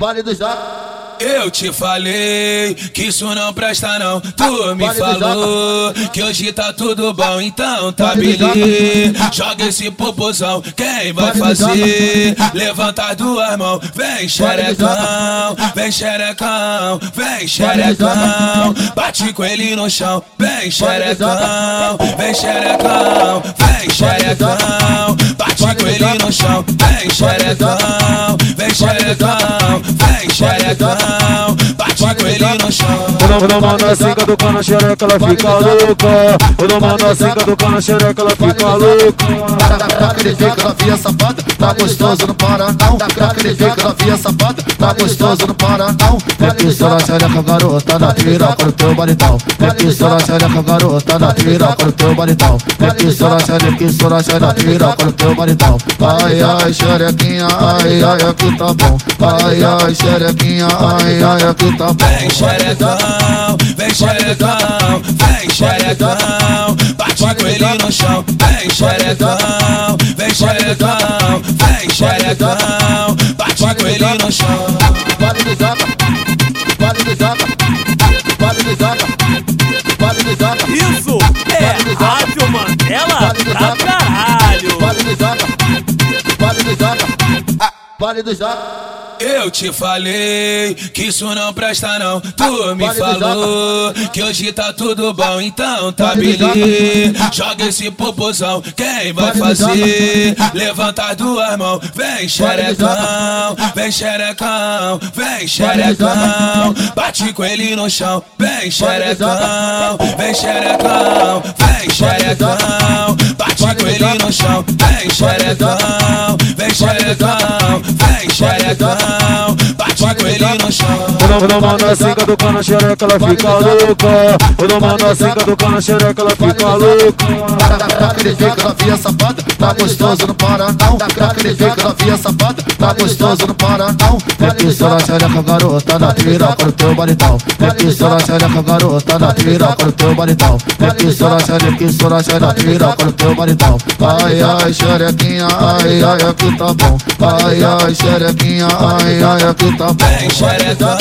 Vale do Jaca. Eu te falei que isso não presta não. Tu me falou que hoje tá tudo bom, então tá. Joga esse popozão, quem vai fazer? Levanta as duas mãos, vem xerecão, vem xerecão, vem xerecão. Bate com ele no chão, vem xerecão, vem xerecão, vem xerecão. Bate com ele no chão, vem xerecão, vem xerecão, xerecão bate com ele no chão. O não manda cinca do cano xereca, ela fica louca. O não manda cinca do cano xereca, ela fica louca. Craca ele fica novinha safada, tá gostoso, não para não. Craca ele fica novinha safada, tá gostoso, não para não. É pistola xereca, garota, na piroca no teu baritão. É pistola xereca, garota, na piroca no teu baritão. É pistola xereca, pistola xereca, piroca no teu baritão. Ai, ai, xerequinha, ai, ai, aqui tá bom. Ai, ai, xerequinha, ai, ai, aqui tá bom. Vem xerecão, vem xerecão, vem xerecão, ele no chão. Vem xerecão, vem xerecão, vem xerecão, bate com ele no chão. Vale do Jaca, vale do Jaca, vale do Jaca, vale do Jaca. Isso é Rádio Mandela pra caralho. Vale do Jaca, vale do Jaca, vale do Jaca. Eu te falei que isso não presta não. Tu me falou que hoje tá tudo bom, então tá bilhete. Joga esse popozão, quem vai fazer? Levanta as duas mãos, vem xerecão, vem xerecão, vem xerecão. Bate com ele no chão, vem xerecão, vem xerecão, vem xerecão. Bate com ele no chão, vem xerecão, vem xerecão, xerecão. Bate com ele no chão. Não manda cinca do cano xereca, ela fica louca. O não manda cinca do cano xereca, ela fica louca. Craca ele fica novinha safada, tá gostoso, não para não. Craca ele fica novinha safada, tá gostoso, não para não. É pistola xereca, garota, na piroca no teu baritão. É pistola xereca, garota, na piroca no teu baritão. É pistola xereca, pistola xereca, piroca no teu baritão. Ai, ai, xerequinha, ai, ai, aqui tá bom. Ai, ai, xerequinha, ai, ai, aqui tá bom. Vem xerecão,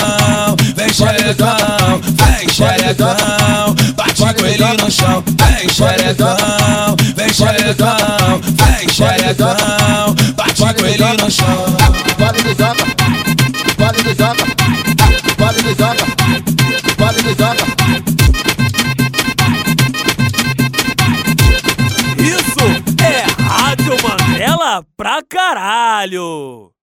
vem xerecão, vem xerecão. Bate com ele no chão, vem xerecão, vem xerecão, vem xerecão. Bate com ele no chão. Vale do Jaca, vale do Jaca, vale do Jaca, vale do Jaca. Isso é Rádio Mandela pra caralho.